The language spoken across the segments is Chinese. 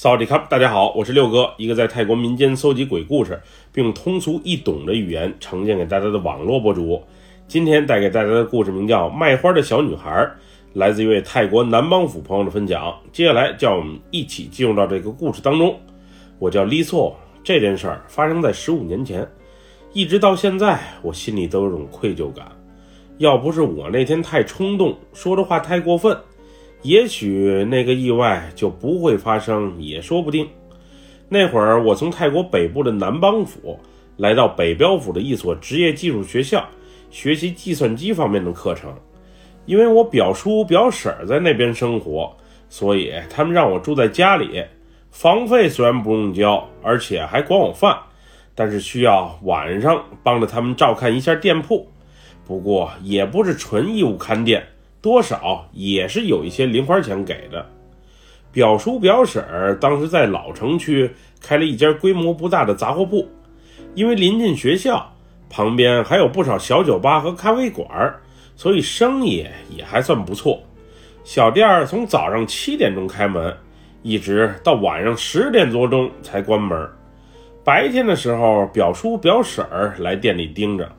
萨瓦迪卡，大家好，我是六哥，一个在泰国民间搜集鬼故事，并用通俗易懂的语言呈现给大家的网络博主。今天带给大家的故事名叫《卖花的小女孩》，来自一位泰国南邦府朋友的分享。接下来，叫我们一起进入到这个故事当中。我叫丽索，这件事儿发生在十五年前，一直到现在，我心里都有种愧疚感。要不是我那天太冲动，说的话太过分。也许那个意外就不会发生，也说不定。那会儿我从泰国北部的南邦府来到北标府的一所职业技术学校，学习计算机方面的课程。因为我表叔表婶在那边生活，所以他们让我住在家里。房费虽然不用交，而且还管我饭，但是需要晚上帮着他们照看一下店铺。不过也不是纯义务看店。多少也是有一些零花钱给的。表叔表婶儿当时在老城区开了一家规模不大的杂货铺，因为临近学校，旁边还有不少小酒吧和咖啡馆，所以生意也还算不错。小店儿从早上七点钟开门，一直到晚上十点多钟才关门。白天的时候，表叔表婶儿来店里盯着，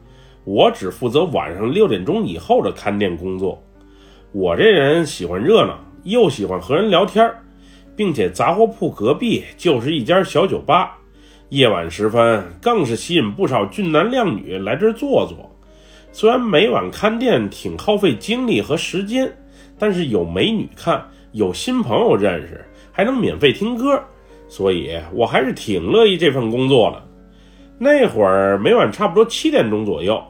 我只负责晚上六点钟以后的看店工作。我这人喜欢热闹，又喜欢和人聊天并且杂货铺隔壁就是一家小酒吧，夜晚时分更是吸引不少俊男靓女来这儿坐坐。虽然每晚看店挺耗费精力和时间，但是有美女看，有新朋友认识，还能免费听歌，所以我还是挺乐意这份工作的。那会儿每晚差不多七点钟左右，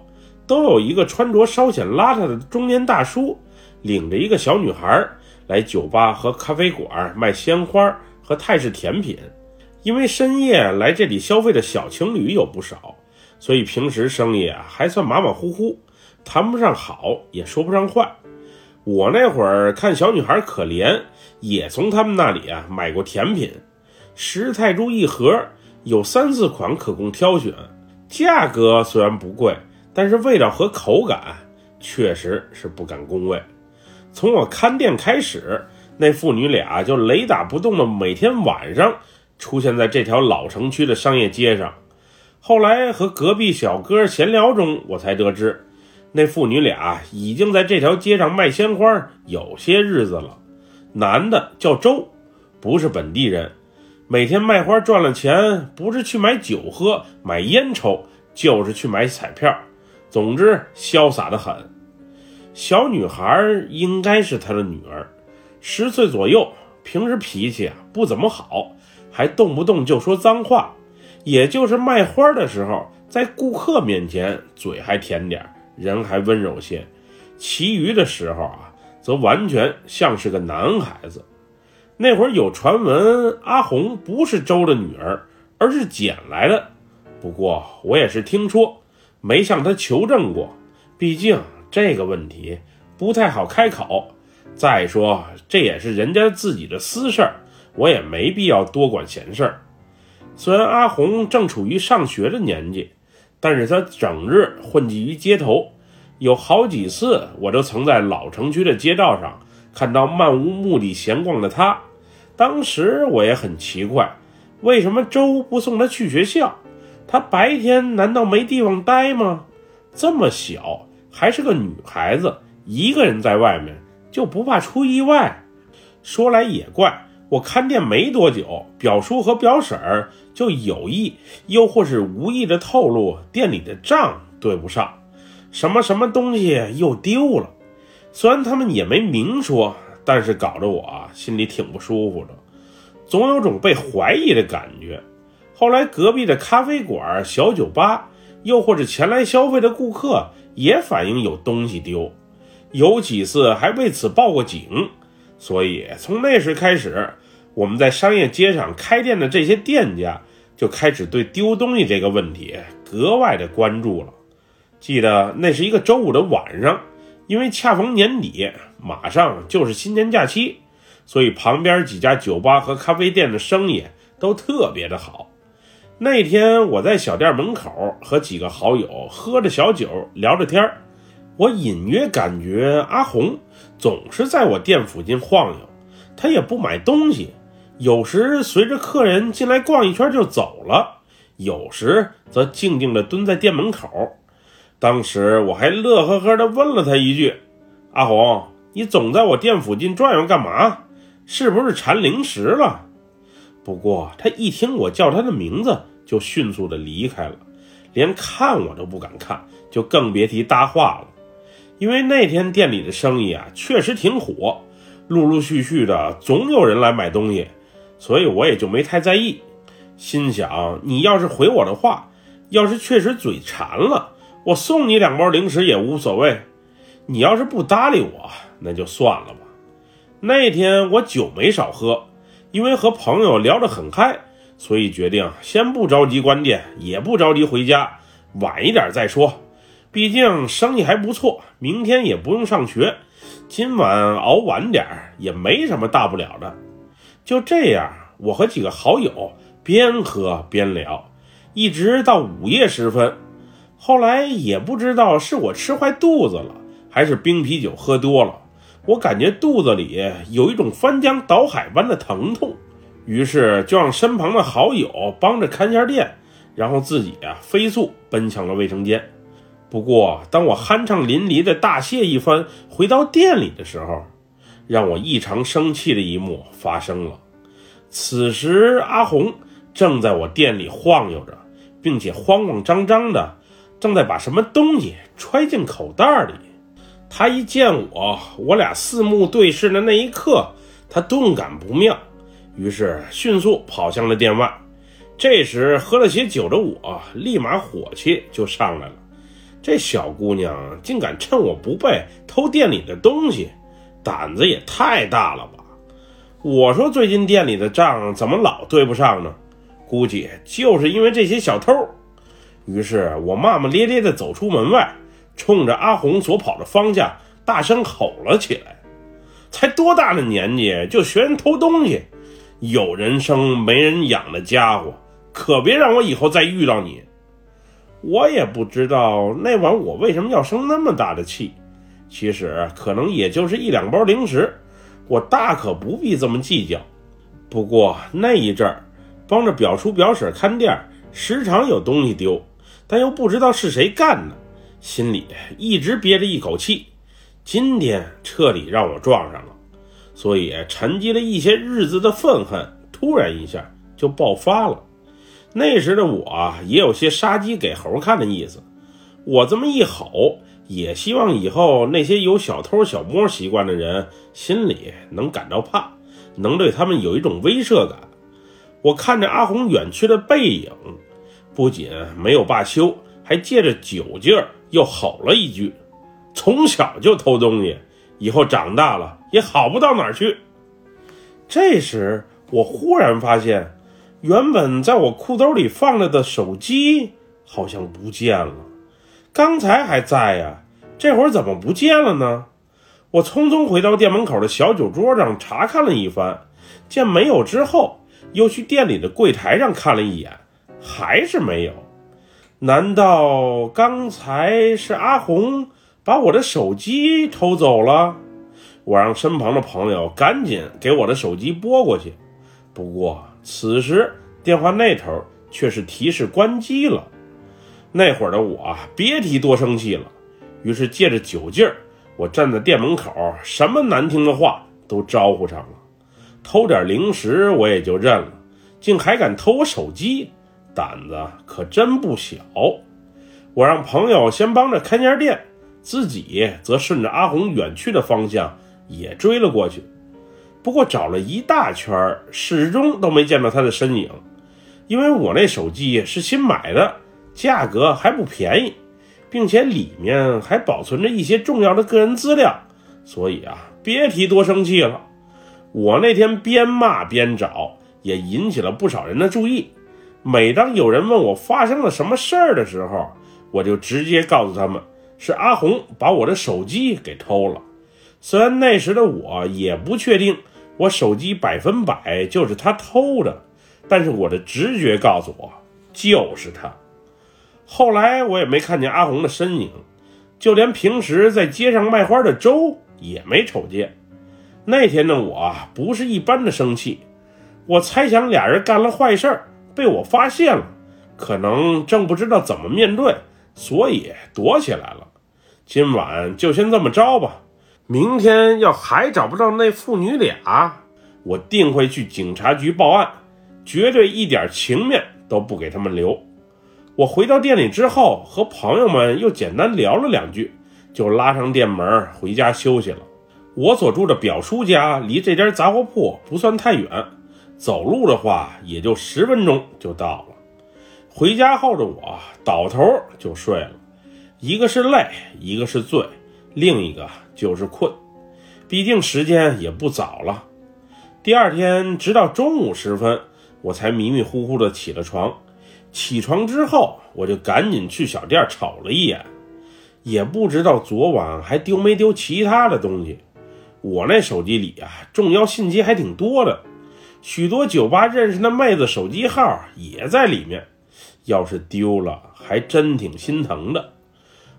都有一个穿着稍显邋遢的中年大叔。领着一个小女孩来酒吧和咖啡馆卖鲜花和泰式甜品，因为深夜来这里消费的小情侣有不少，所以平时生意啊还算马马虎虎，谈不上好也说不上坏。我那会儿看小女孩可怜，也从他们那里啊买过甜品，十泰铢一盒，有三四款可供挑选，价格虽然不贵，但是味道和口感确实是不敢恭维。从我看店开始，那父女俩就雷打不动的每天晚上出现在这条老城区的商业街上。后来和隔壁小哥闲聊中，我才得知，那父女俩已经在这条街上卖鲜花有些日子了。男的叫周，不是本地人，每天卖花赚了钱，不是去买酒喝、买烟抽，就是去买彩票，总之潇洒的很。小女孩应该是他的女儿，十岁左右，平时脾气啊不怎么好，还动不动就说脏话。也就是卖花的时候，在顾客面前嘴还甜点，人还温柔些，其余的时候啊，则完全像是个男孩子。那会儿有传闻，阿红不是周的女儿，而是捡来的。不过我也是听说，没向他求证过，毕竟。这个问题不太好开口。再说，这也是人家自己的私事儿，我也没必要多管闲事儿。虽然阿红正处于上学的年纪，但是她整日混迹于街头，有好几次我都曾在老城区的街道上看到漫无目的闲逛的她。当时我也很奇怪，为什么周不送她去学校？她白天难道没地方待吗？这么小。还是个女孩子，一个人在外面就不怕出意外。说来也怪，我看店没多久，表叔和表婶儿就有意又或是无意的透露店里的账对不上，什么什么东西又丢了。虽然他们也没明说，但是搞得我心里挺不舒服的，总有种被怀疑的感觉。后来隔壁的咖啡馆、小酒吧，又或者前来消费的顾客。也反映有东西丢，有几次还为此报过警，所以从那时开始，我们在商业街上开店的这些店家就开始对丢东西这个问题格外的关注了。记得那是一个周五的晚上，因为恰逢年底，马上就是新年假期，所以旁边几家酒吧和咖啡店的生意都特别的好。那天我在小店门口和几个好友喝着小酒聊着天我隐约感觉阿红总是在我店附近晃悠，她也不买东西，有时随着客人进来逛一圈就走了，有时则静静地蹲在店门口。当时我还乐呵呵地问了他一句：“阿红，你总在我店附近转悠干嘛？是不是馋零食了？”不过他一听我叫他的名字，就迅速地离开了，连看我都不敢看，就更别提搭话了。因为那天店里的生意啊，确实挺火，陆陆续续的总有人来买东西，所以我也就没太在意，心想你要是回我的话，要是确实嘴馋了。我送你两包零食也无所谓，你要是不搭理我，那就算了吧。那天我酒没少喝，因为和朋友聊得很嗨，所以决定先不着急关店，也不着急回家，晚一点再说。毕竟生意还不错，明天也不用上学，今晚熬晚点也没什么大不了的。就这样，我和几个好友边喝边聊，一直到午夜时分。后来也不知道是我吃坏肚子了，还是冰啤酒喝多了，我感觉肚子里有一种翻江倒海般的疼痛，于是就让身旁的好友帮着看下店，然后自己啊飞速奔向了卫生间。不过，当我酣畅淋漓的大谢一番，回到店里的时候，让我异常生气的一幕发生了。此时，阿红正在我店里晃悠着，并且慌慌张张的。正在把什么东西揣进口袋里，他一见我，我俩四目对视的那一刻，他顿感不妙，于是迅速跑向了店外。这时喝了些酒的我，立马火气就上来了。这小姑娘竟敢趁我不备偷店里的东西，胆子也太大了吧！我说最近店里的账怎么老对不上呢？估计就是因为这些小偷。于是我骂骂咧咧地走出门外，冲着阿红所跑的方向大声吼了起来：“才多大的年纪就学人偷东西，有人生没人养的家伙，可别让我以后再遇到你！”我也不知道那晚我为什么要生那么大的气，其实可能也就是一两包零食，我大可不必这么计较。不过那一阵儿，帮着表叔表婶看店，时常有东西丢。但又不知道是谁干的，心里一直憋着一口气。今天彻底让我撞上了，所以沉积了一些日子的愤恨，突然一下就爆发了。那时的我也有些杀鸡给猴看的意思。我这么一吼，也希望以后那些有小偷小摸习惯的人心里能感到怕，能对他们有一种威慑感。我看着阿红远去的背影。不仅没有罢休，还借着酒劲儿又吼了一句：“从小就偷东西，以后长大了也好不到哪儿去。”这时，我忽然发现，原本在我裤兜里放着的手机好像不见了。刚才还在呀，这会儿怎么不见了呢？我匆匆回到店门口的小酒桌上查看了一番，见没有之后，又去店里的柜台上看了一眼。还是没有？难道刚才是阿红把我的手机偷走了？我让身旁的朋友赶紧给我的手机拨过去。不过此时电话那头却是提示关机了。那会儿的我别提多生气了。于是借着酒劲儿，我站在店门口，什么难听的话都招呼上了。偷点零食我也就认了，竟还敢偷我手机！胆子可真不小，我让朋友先帮着看家店，自己则顺着阿红远去的方向也追了过去。不过找了一大圈，始终都没见到他的身影。因为我那手机是新买的，价格还不便宜，并且里面还保存着一些重要的个人资料，所以啊，别提多生气了。我那天边骂边找，也引起了不少人的注意。每当有人问我发生了什么事儿的时候，我就直接告诉他们是阿红把我的手机给偷了。虽然那时的我也不确定我手机百分百就是他偷的，但是我的直觉告诉我就是他。后来我也没看见阿红的身影，就连平时在街上卖花的周也没瞅见。那天的我不是一般的生气。我猜想俩人干了坏事儿，被我发现了，可能正不知道怎么面对，所以躲起来了。今晚就先这么着吧。明天要还找不到那父女俩，我定会去警察局报案，绝对一点情面都不给他们留。我回到店里之后，和朋友们又简单聊了两句，就拉上店门回家休息了。我所住的表叔家离这家杂货铺不算太远。走路的话，也就十分钟就到了。回家后的我倒头就睡了，一个是累，一个是醉，另一个就是困。毕竟时间也不早了。第二天直到中午时分，我才迷迷糊糊的起了床。起床之后，我就赶紧去小店瞅了一眼，也不知道昨晚还丢没丢其他的东西。我那手机里啊，重要信息还挺多的。许多酒吧认识的妹子手机号也在里面，要是丢了，还真挺心疼的。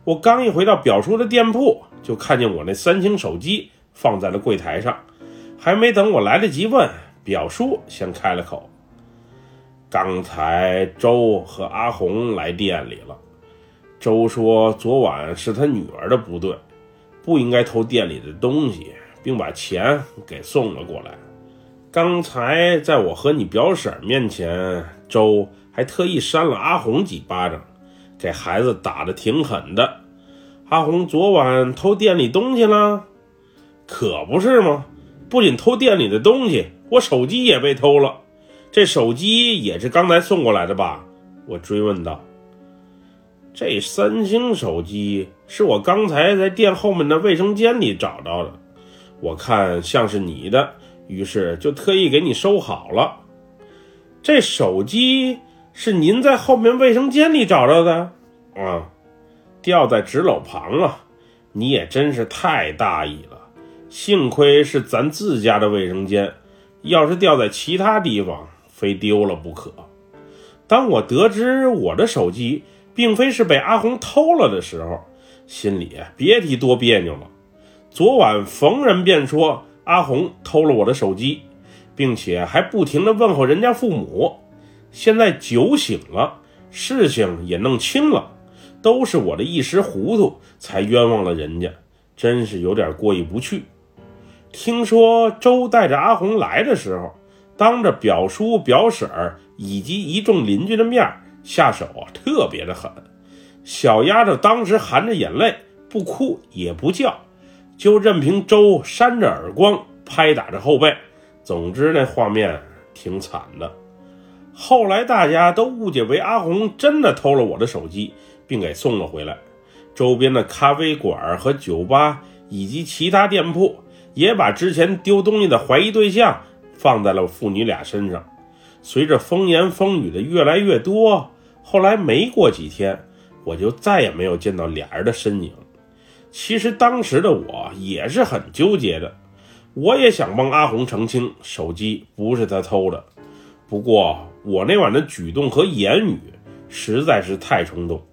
我刚一回到表叔的店铺，就看见我那三星手机放在了柜台上，还没等我来得及问，表叔先开了口：“刚才周和阿红来店里了。周说昨晚是他女儿的不对，不应该偷店里的东西，并把钱给送了过来。”刚才在我和你表婶面前，周还特意扇了阿红几巴掌，给孩子打的挺狠的。阿红昨晚偷店里东西了，可不是吗？不仅偷店里的东西，我手机也被偷了。这手机也是刚才送过来的吧？我追问道。这三星手机是我刚才在店后面的卫生间里找到的，我看像是你的。于是就特意给你收好了。这手机是您在后面卫生间里找到的啊？掉在纸篓旁啊！你也真是太大意了。幸亏是咱自家的卫生间，要是掉在其他地方，非丢了不可。当我得知我的手机并非是被阿红偷了的时候，心里别提多别扭了。昨晚逢人便说。阿红偷了我的手机，并且还不停地问候人家父母。现在酒醒了，事情也弄清了，都是我的一时糊涂，才冤枉了人家，真是有点过意不去。听说周带着阿红来的时候，当着表叔、表婶以及一众邻居的面下手啊，特别的狠。小丫头当时含着眼泪，不哭也不叫。就任凭周扇着耳光，拍打着后背，总之那画面挺惨的。后来大家都误解为阿红真的偷了我的手机，并给送了回来。周边的咖啡馆和酒吧以及其他店铺也把之前丢东西的怀疑对象放在了父女俩身上。随着风言风语的越来越多，后来没过几天，我就再也没有见到俩人的身影。其实当时的我也是很纠结的，我也想帮阿红澄清手机不是他偷的，不过我那晚的举动和言语实在是太冲动。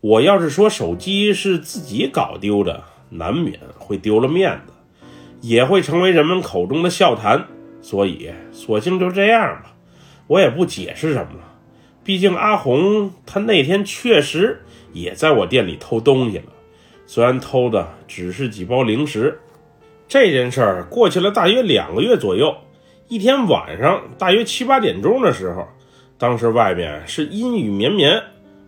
我要是说手机是自己搞丢的，难免会丢了面子，也会成为人们口中的笑谈，所以索性就这样吧，我也不解释什么了。毕竟阿红她那天确实也在我店里偷东西了。虽然偷的只是几包零食，这件事儿过去了大约两个月左右。一天晚上，大约七八点钟的时候，当时外面是阴雨绵绵，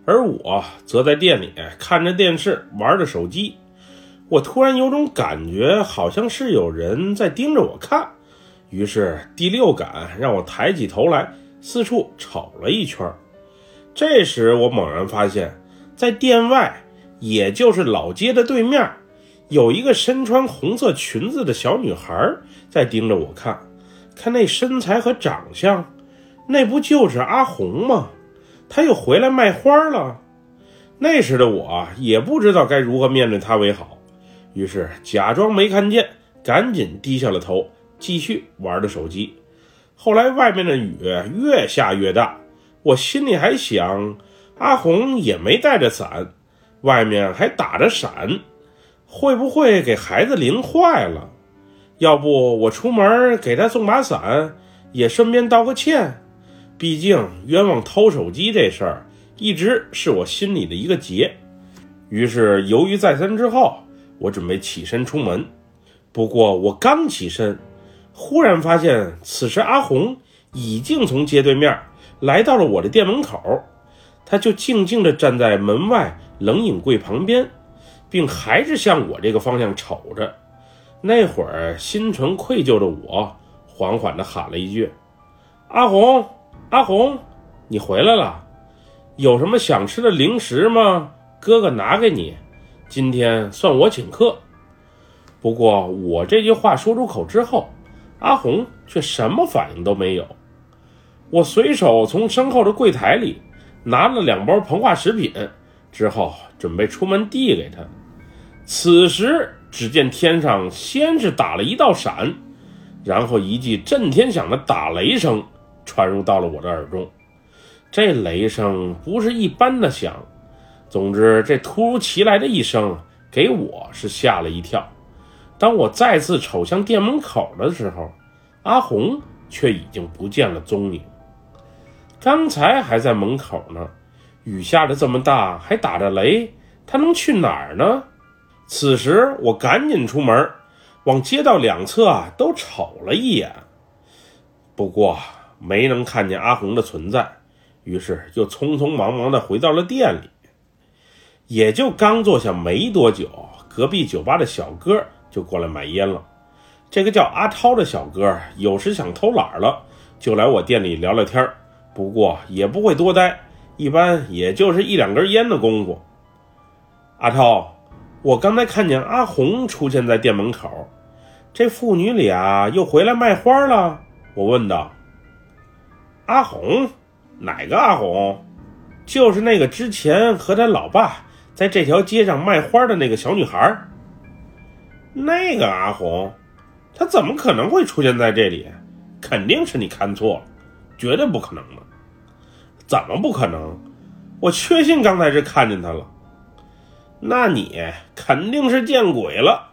而我则在店里看着电视，玩着手机。我突然有种感觉，好像是有人在盯着我看。于是第六感让我抬起头来，四处瞅了一圈。这时，我猛然发现，在店外。也就是老街的对面，有一个身穿红色裙子的小女孩在盯着我看，看那身材和长相，那不就是阿红吗？她又回来卖花了。那时的我也不知道该如何面对她为好，于是假装没看见，赶紧低下了头，继续玩着手机。后来外面的雨越下越大，我心里还想，阿红也没带着伞。外面还打着闪，会不会给孩子淋坏了？要不我出门给他送把伞，也顺便道个歉。毕竟冤枉偷手机这事儿一直是我心里的一个结。于是犹豫再三之后，我准备起身出门。不过我刚起身，忽然发现此时阿红已经从街对面来到了我的店门口，他就静静地站在门外冷饮柜旁边，并还是向我这个方向瞅着。那会儿心存愧疚的我，缓缓地喊了一句：“阿红，阿红，你回来了，有什么想吃的零食吗？哥哥拿给你，今天算我请客。”不过我这句话说出口之后，阿红却什么反应都没有。我随手从身后的柜台里拿了两包膨化食品，之后准备出门递给他。此时。只见天上先是打了一道闪，然后一记震天响的打雷声传入到了我的耳中。这雷声不是一般的响，总之这突如其来的一声给我是吓了一跳。当我再次瞅向店门口的时候，阿红却已经不见了踪影。刚才还在门口呢，雨下的这么大，还打着雷，他能去哪儿呢？此时，我赶紧出门，往街道两侧啊都瞅了一眼，不过没能看见阿红的存在，于是又匆匆忙忙的回到了店里。也就刚坐下没多久，隔壁酒吧的小哥就过来买烟了。这个叫阿涛的小哥有时想偷懒了，就来我店里聊聊天不过也不会多待，一般也就是一两根烟的功夫。阿涛。我刚才看见阿红出现在店门口，这父女俩又回来卖花了。我问道：“阿红，哪个阿红？就是那个之前和他老爸在这条街上卖花的那个小女孩。那个阿红，她怎么可能会出现在这里？肯定是你看错了，绝对不可能的。怎么不可能？我确信刚才是看见他了。”那你肯定是见鬼了！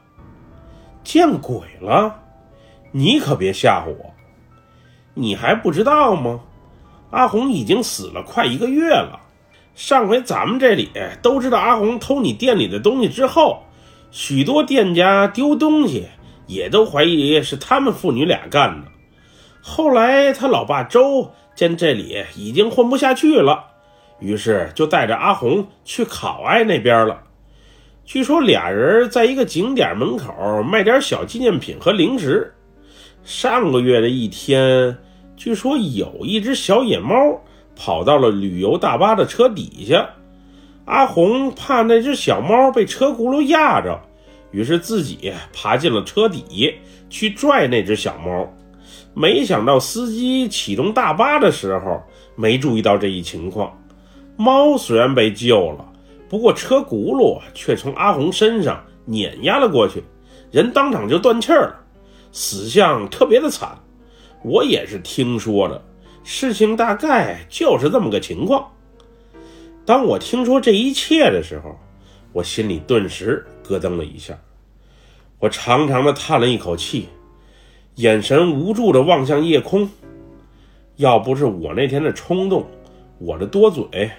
见鬼了！你可别吓唬我！你还不知道吗？阿红已经死了快一个月了。上回咱们这里都知道阿红偷你店里的东西之后，许多店家丢东西也都怀疑是他们父女俩干的。后来他老爸周见这里已经混不下去了，于是就带着阿红去考爱那边了。据说俩人在一个景点门口卖点小纪念品和零食。上个月的一天，据说有一只小野猫跑到了旅游大巴的车底下。阿红怕那只小猫被车轱辘压着，于是自己爬进了车底去拽那只小猫。没想到司机启动大巴的时候没注意到这一情况，猫虽然被救了。不过车轱辘却从阿红身上碾压了过去，人当场就断气了，死相特别的惨。我也是听说的，事情大概就是这么个情况。当我听说这一切的时候，我心里顿时咯噔了一下，我长长的叹了一口气，眼神无助的望向夜空。要不是我那天的冲动，我的多嘴。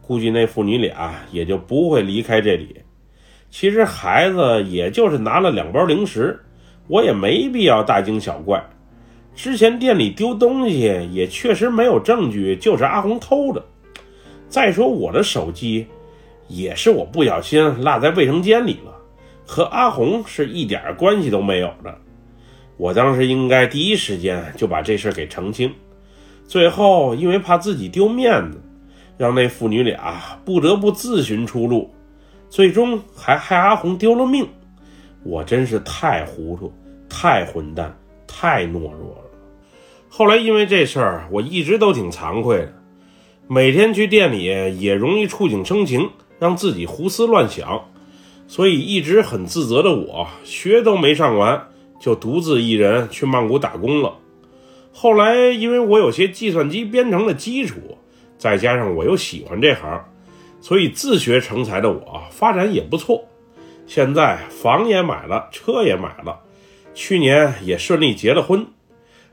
估计那父女俩也就不会离开这里。其实孩子也就是拿了两包零食，我也没必要大惊小怪。之前店里丢东西也确实没有证据，就是阿红偷的。再说我的手机，也是我不小心落在卫生间里了，和阿红是一点关系都没有的。我当时应该第一时间就把这事给澄清，最后因为怕自己丢面子。让那父女俩不得不自寻出路，最终还害阿红丢了命。我真是太糊涂、太混蛋、太懦弱了。后来因为这事儿，我一直都挺惭愧的，每天去店里也容易触景生情，让自己胡思乱想，所以一直很自责的我，学都没上完，就独自一人去曼谷打工了。后来因为我有些计算机编程的基础。再加上我又喜欢这行，所以自学成才的我发展也不错。现在房也买了，车也买了，去年也顺利结了婚。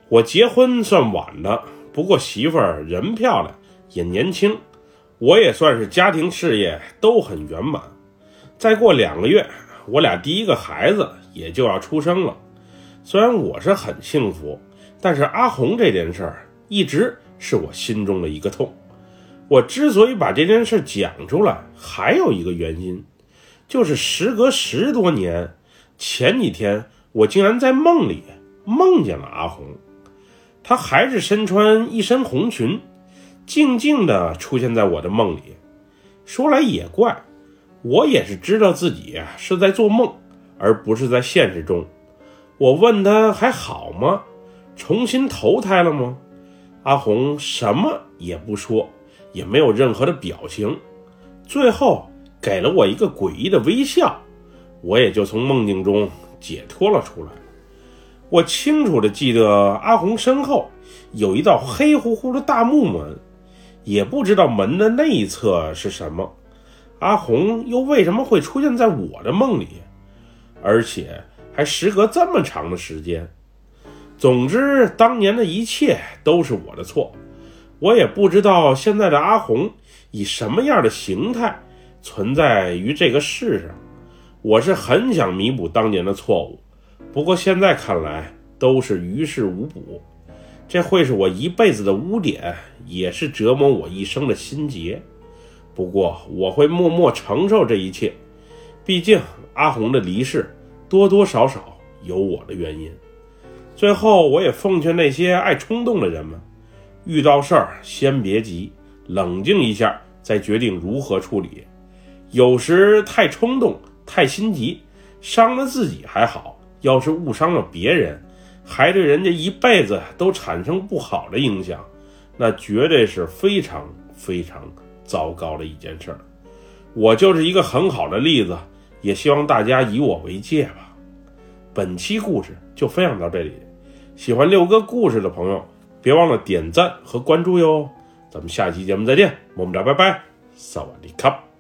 我结婚算晚的，不过媳妇儿人漂亮，也年轻，我也算是家庭事业都很圆满。再过两个月，我俩第一个孩子也就要出生了。虽然我是很幸福，但是阿红这件事儿一直是我心中的一个痛。我之所以把这件事讲出来，还有一个原因，就是时隔十多年，前几天我竟然在梦里梦见了阿红。她还是身穿一身红裙，静静地出现在我的梦里。说来也怪，我也是知道自己是在做梦，而不是在现实中。我问她还好吗？重新投胎了吗？阿红什么也不说，也没有任何的表情，最后给了我一个诡异的微笑，我也就从梦境中解脱了出来。我清楚的记得阿红身后有一道黑乎乎的大木门，也不知道门的那一侧是什么。阿红又为什么会出现在我的梦里，而且还时隔这么长的时间？总之，当年的一切都是我的错。我也不知道现在的阿红以什么样的形态存在于这个世上。我是很想弥补当年的错误。不过现在看来都是于事无补，这会是我一辈子的污点，也是折磨我一生的心结。不过我会默默承受这一切，毕竟阿红的离世多多少少有我的原因。最后，我也奉劝那些爱冲动的人们，遇到事儿先别急，冷静一下再决定如何处理。有时太冲动、太心急，伤了自己还好。要是误伤了别人，还对人家一辈子都产生不好的影响，那绝对是非常非常糟糕的一件事儿。我就是一个很好的例子，也希望大家以我为戒吧。本期故事就分享到这里，喜欢六哥故事的朋友，别忘了点赞和关注哟。咱们下期节目再见，么么哒，拜拜，萨瓦迪卡。